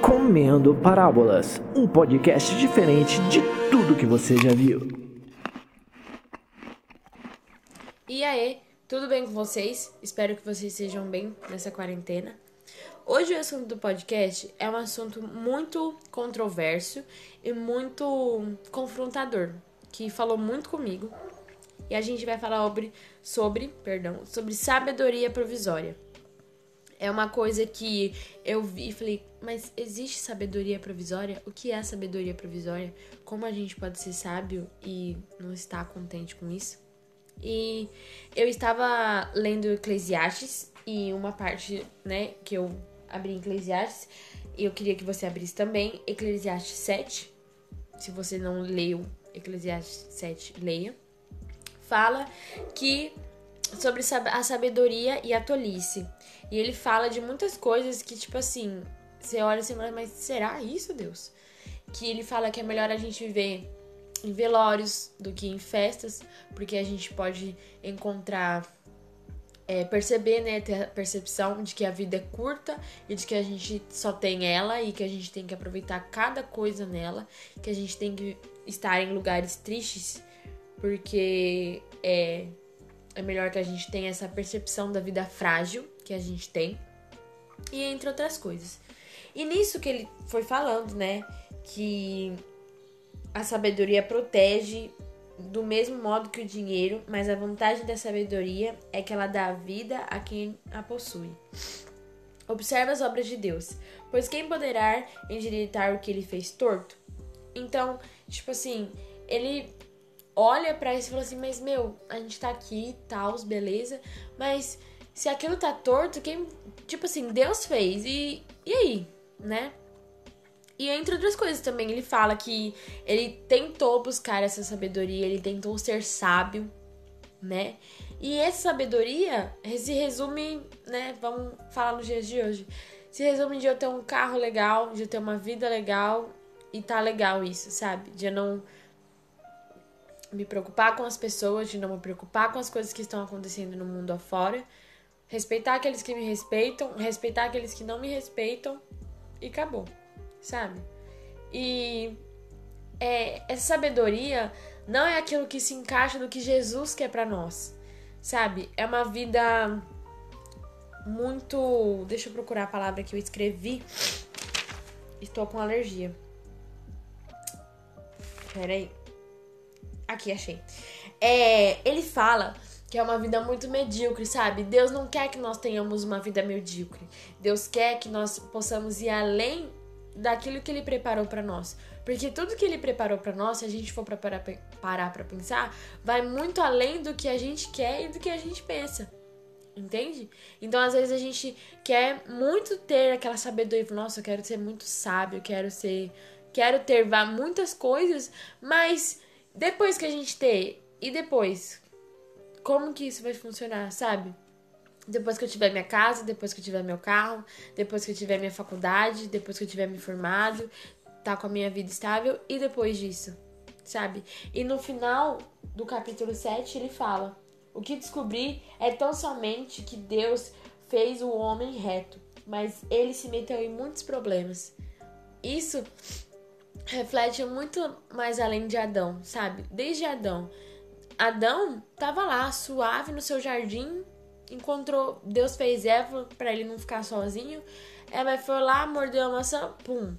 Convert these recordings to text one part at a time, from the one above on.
Comendo Parábolas, um podcast diferente de tudo que você já viu. E aí, tudo bem com vocês? Espero que vocês sejam bem nessa quarentena. Hoje o assunto do podcast é um assunto muito controverso e muito confrontador, que falou muito comigo. E a gente vai falar sobre, sobre, perdão, sobre sabedoria provisória. É uma coisa que eu vi e falei, mas existe sabedoria provisória? O que é sabedoria provisória? Como a gente pode ser sábio e não estar contente com isso? E eu estava lendo Eclesiastes e uma parte, né, que eu abri em Eclesiastes, e eu queria que você abrisse também Eclesiastes 7. Se você não leu Eclesiastes 7, leia. Fala que sobre a sabedoria e a tolice. E ele fala de muitas coisas que, tipo assim, você olha assim, mas será isso, Deus? Que ele fala que é melhor a gente viver em velórios do que em festas, porque a gente pode encontrar, é, perceber, né, ter a percepção de que a vida é curta e de que a gente só tem ela e que a gente tem que aproveitar cada coisa nela, que a gente tem que estar em lugares tristes, porque é, é melhor que a gente tenha essa percepção da vida frágil que a gente tem, e entre outras coisas. E nisso que ele foi falando, né, que a sabedoria protege do mesmo modo que o dinheiro, mas a vantagem da sabedoria é que ela dá vida a quem a possui. Observe as obras de Deus, pois quem poderá endireitar o que ele fez torto? Então, tipo assim, ele olha para isso e fala assim: Mas meu, a gente tá aqui, tal, beleza, mas se aquilo tá torto, quem. Tipo assim, Deus fez, e, e aí, né? E entre outras coisas também, ele fala que ele tentou buscar essa sabedoria, ele tentou ser sábio, né? E essa sabedoria se resume, né? Vamos falar nos dias de hoje. Se resume de eu ter um carro legal, de eu ter uma vida legal e tá legal isso, sabe? De eu não me preocupar com as pessoas, de não me preocupar com as coisas que estão acontecendo no mundo afora. Respeitar aqueles que me respeitam, respeitar aqueles que não me respeitam e acabou sabe? E é, essa sabedoria não é aquilo que se encaixa no que Jesus quer para nós, sabe? É uma vida muito. Deixa eu procurar a palavra que eu escrevi. Estou com alergia. Peraí. Aqui, achei. É, ele fala que é uma vida muito medíocre, sabe? Deus não quer que nós tenhamos uma vida medíocre. Deus quer que nós possamos ir além daquilo que ele preparou para nós. Porque tudo que ele preparou para nós, se a gente for pra parar para pensar, vai muito além do que a gente quer e do que a gente pensa. Entende? Então, às vezes a gente quer muito ter aquela sabedoria, nossa, eu quero ser muito sábio, quero ser, quero ter muitas coisas, mas depois que a gente ter e depois, como que isso vai funcionar, sabe? depois que eu tiver minha casa, depois que eu tiver meu carro, depois que eu tiver minha faculdade, depois que eu tiver me formado, tá com a minha vida estável e depois disso, sabe? E no final do capítulo 7 ele fala: O que descobri é tão somente que Deus fez o homem reto, mas ele se meteu em muitos problemas. Isso reflete muito mais além de Adão, sabe? Desde Adão. Adão tava lá, suave no seu jardim, encontrou, Deus fez Eva para ele não ficar sozinho. Eva foi lá, mordeu a maçã, pum,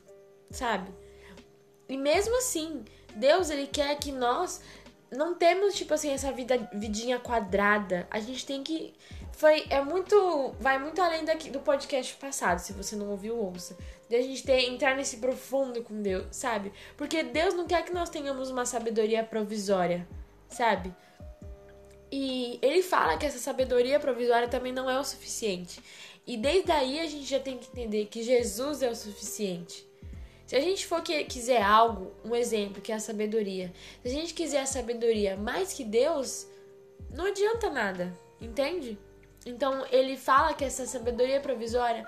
sabe? E mesmo assim, Deus ele quer que nós não temos tipo assim essa vida vidinha quadrada. A gente tem que foi é muito vai muito além daqui, do podcast passado, se você não ouviu, ouça. De a gente ter entrar nesse profundo com Deus, sabe? Porque Deus não quer que nós tenhamos uma sabedoria provisória, sabe? E ele fala que essa sabedoria provisória também não é o suficiente. E desde aí a gente já tem que entender que Jesus é o suficiente. Se a gente for que quiser algo, um exemplo que é a sabedoria. Se a gente quiser a sabedoria mais que Deus, não adianta nada, entende? Então ele fala que essa sabedoria provisória,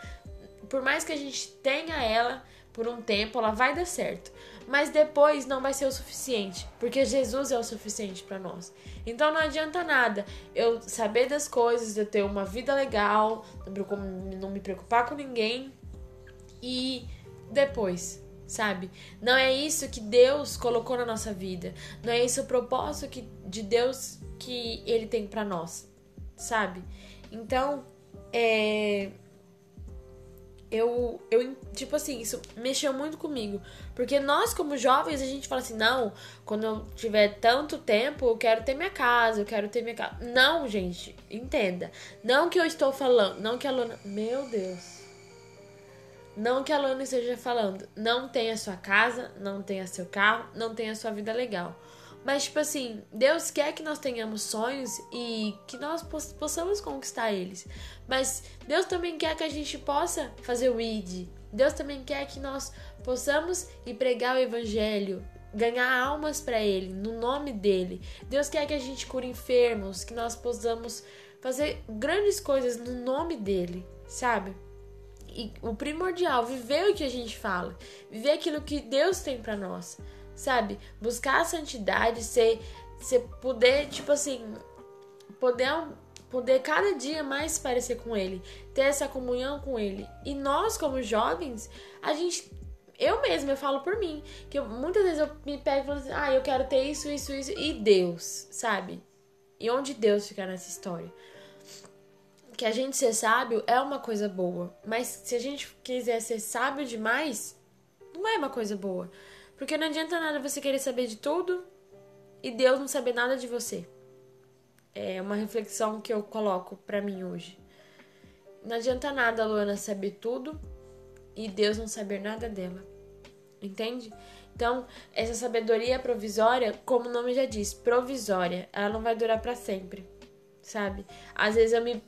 por mais que a gente tenha ela por um tempo, ela vai dar certo mas depois não vai ser o suficiente, porque Jesus é o suficiente para nós. Então não adianta nada eu saber das coisas, eu ter uma vida legal, não me preocupar com ninguém e depois, sabe? Não é isso que Deus colocou na nossa vida. Não é esse o propósito que, de Deus que Ele tem para nós, sabe? Então, é, eu, eu, tipo assim, isso mexeu muito comigo. Porque nós, como jovens, a gente fala assim: não, quando eu tiver tanto tempo, eu quero ter minha casa, eu quero ter minha casa. Não, gente, entenda. Não que eu estou falando, não que a Luna. Meu Deus. Não que a Luna esteja falando, não tenha sua casa, não tenha seu carro, não tenha sua vida legal. Mas, tipo assim, Deus quer que nós tenhamos sonhos e que nós possamos conquistar eles. Mas Deus também quer que a gente possa fazer o ID. Deus também quer que nós possamos ir pregar o evangelho, ganhar almas para ele, no nome dele. Deus quer que a gente cure enfermos, que nós possamos fazer grandes coisas no nome dele, sabe? E o primordial, viver o que a gente fala, viver aquilo que Deus tem para nós sabe? Buscar a santidade, ser, ser poder, tipo assim, poder poder cada dia mais parecer com ele, ter essa comunhão com ele. E nós como jovens, a gente eu mesma eu falo por mim, que eu, muitas vezes eu me pego e falo assim: "Ah, eu quero ter isso, isso, isso" e Deus, sabe? E onde Deus fica nessa história? Que a gente ser sábio é uma coisa boa, mas se a gente quiser ser sábio demais, não é uma coisa boa. Porque não adianta nada você querer saber de tudo e Deus não saber nada de você. É uma reflexão que eu coloco para mim hoje. Não adianta nada a Luana saber tudo e Deus não saber nada dela. Entende? Então, essa sabedoria provisória, como o nome já diz, provisória, ela não vai durar para sempre sabe? Às vezes eu me.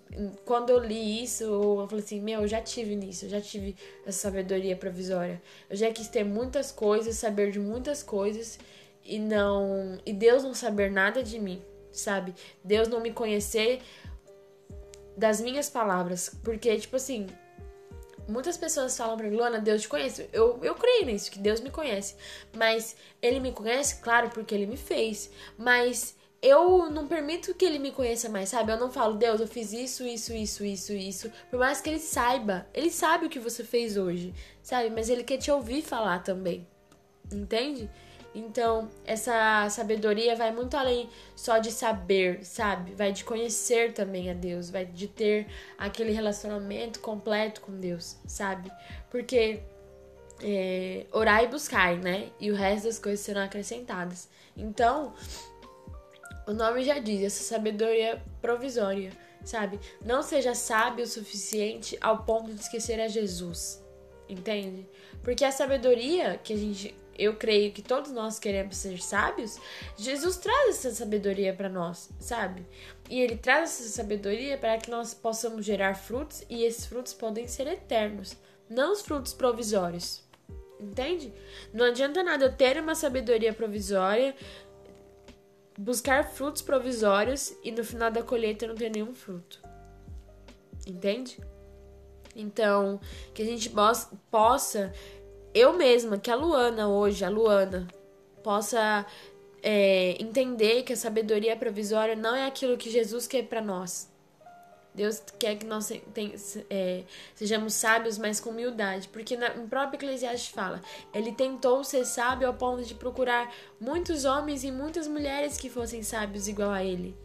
Quando eu li isso, eu falei assim: meu, eu já tive nisso, eu já tive essa sabedoria provisória. Eu já quis ter muitas coisas, saber de muitas coisas e não. E Deus não saber nada de mim, sabe? Deus não me conhecer das minhas palavras. Porque, tipo assim. Muitas pessoas falam pra mim, Luana, Deus te conhece. Eu, eu creio nisso, que Deus me conhece. Mas ele me conhece, claro, porque ele me fez. Mas eu não permito que ele me conheça mais, sabe? Eu não falo, Deus, eu fiz isso, isso, isso, isso, isso. Por mais que ele saiba. Ele sabe o que você fez hoje, sabe? Mas ele quer te ouvir falar também. Entende? Então, essa sabedoria vai muito além só de saber, sabe? Vai de conhecer também a Deus, vai de ter aquele relacionamento completo com Deus, sabe? Porque é, orar e buscar, né? E o resto das coisas serão acrescentadas. Então, o nome já diz, essa sabedoria provisória, sabe? Não seja sábio o suficiente ao ponto de esquecer a Jesus. Entende? Porque a sabedoria que a gente, eu creio que todos nós queremos ser sábios, Jesus traz essa sabedoria para nós, sabe? E ele traz essa sabedoria para que nós possamos gerar frutos e esses frutos podem ser eternos, não os frutos provisórios. Entende? Não adianta nada eu ter uma sabedoria provisória, buscar frutos provisórios e no final da colheita não ter nenhum fruto. Entende? Então, que a gente possa, eu mesma, que a Luana hoje, a Luana, possa é, entender que a sabedoria provisória não é aquilo que Jesus quer para nós. Deus quer que nós tem, é, sejamos sábios, mas com humildade. Porque na, no próprio Eclesiastes fala: Ele tentou ser sábio ao ponto de procurar muitos homens e muitas mulheres que fossem sábios igual a ele.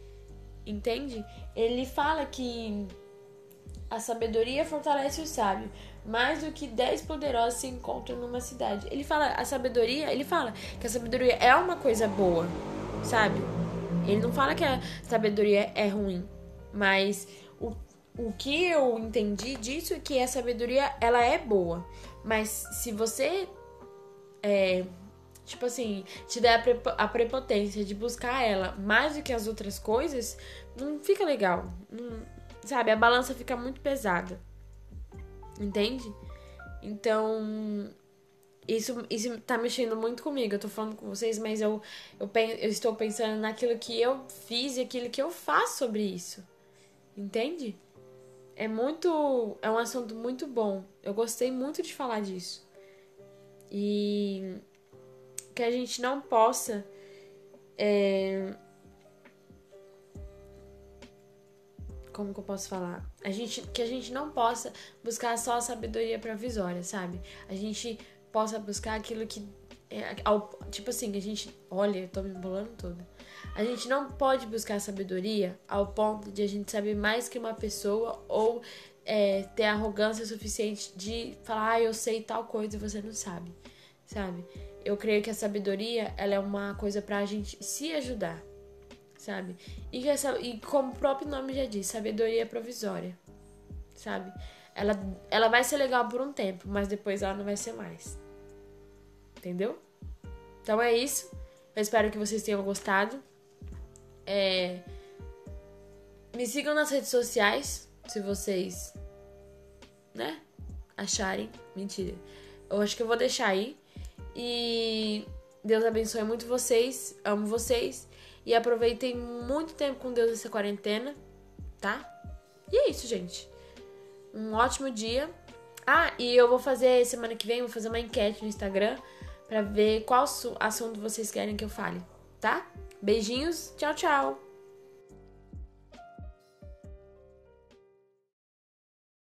Entende? Ele fala que a sabedoria fortalece o sábio, mais do que dez poderosos se encontram numa cidade. Ele fala a sabedoria, ele fala que a sabedoria é uma coisa boa, sabe? Ele não fala que a sabedoria é ruim, mas o que eu entendi disso é que a sabedoria ela é boa, mas se você é, tipo assim, te der a prepotência de buscar ela mais do que as outras coisas, não fica legal. Não, sabe, a balança fica muito pesada. Entende? Então, isso, isso tá mexendo muito comigo. Eu tô falando com vocês, mas eu, eu, eu estou pensando naquilo que eu fiz e aquilo que eu faço sobre isso. Entende? É muito. É um assunto muito bom. Eu gostei muito de falar disso. E que a gente não possa. É, como que eu posso falar? A gente que a gente não possa buscar só a sabedoria provisória, sabe? A gente possa buscar aquilo que é, ao, tipo assim, a gente, olha, eu tô me embolando toda. A gente não pode buscar sabedoria ao ponto de a gente saber mais que uma pessoa ou é, ter arrogância suficiente de falar, ah, eu sei tal coisa e você não sabe, sabe? Eu creio que a sabedoria, ela é uma coisa pra gente se ajudar, sabe? E, essa, e como o próprio nome já diz, sabedoria é provisória, sabe? Ela, ela vai ser legal por um tempo, mas depois ela não vai ser mais. Entendeu? Então é isso. Eu espero que vocês tenham gostado. É... Me sigam nas redes sociais, se vocês, né, acharem. Mentira. Eu acho que eu vou deixar aí. E Deus abençoe muito vocês. Amo vocês. E aproveitem muito tempo com Deus nessa quarentena, tá? E é isso, gente. Um ótimo dia. Ah, e eu vou fazer semana que vem, vou fazer uma enquete no Instagram para ver qual assunto vocês querem que eu fale, tá? Beijinhos, tchau, tchau!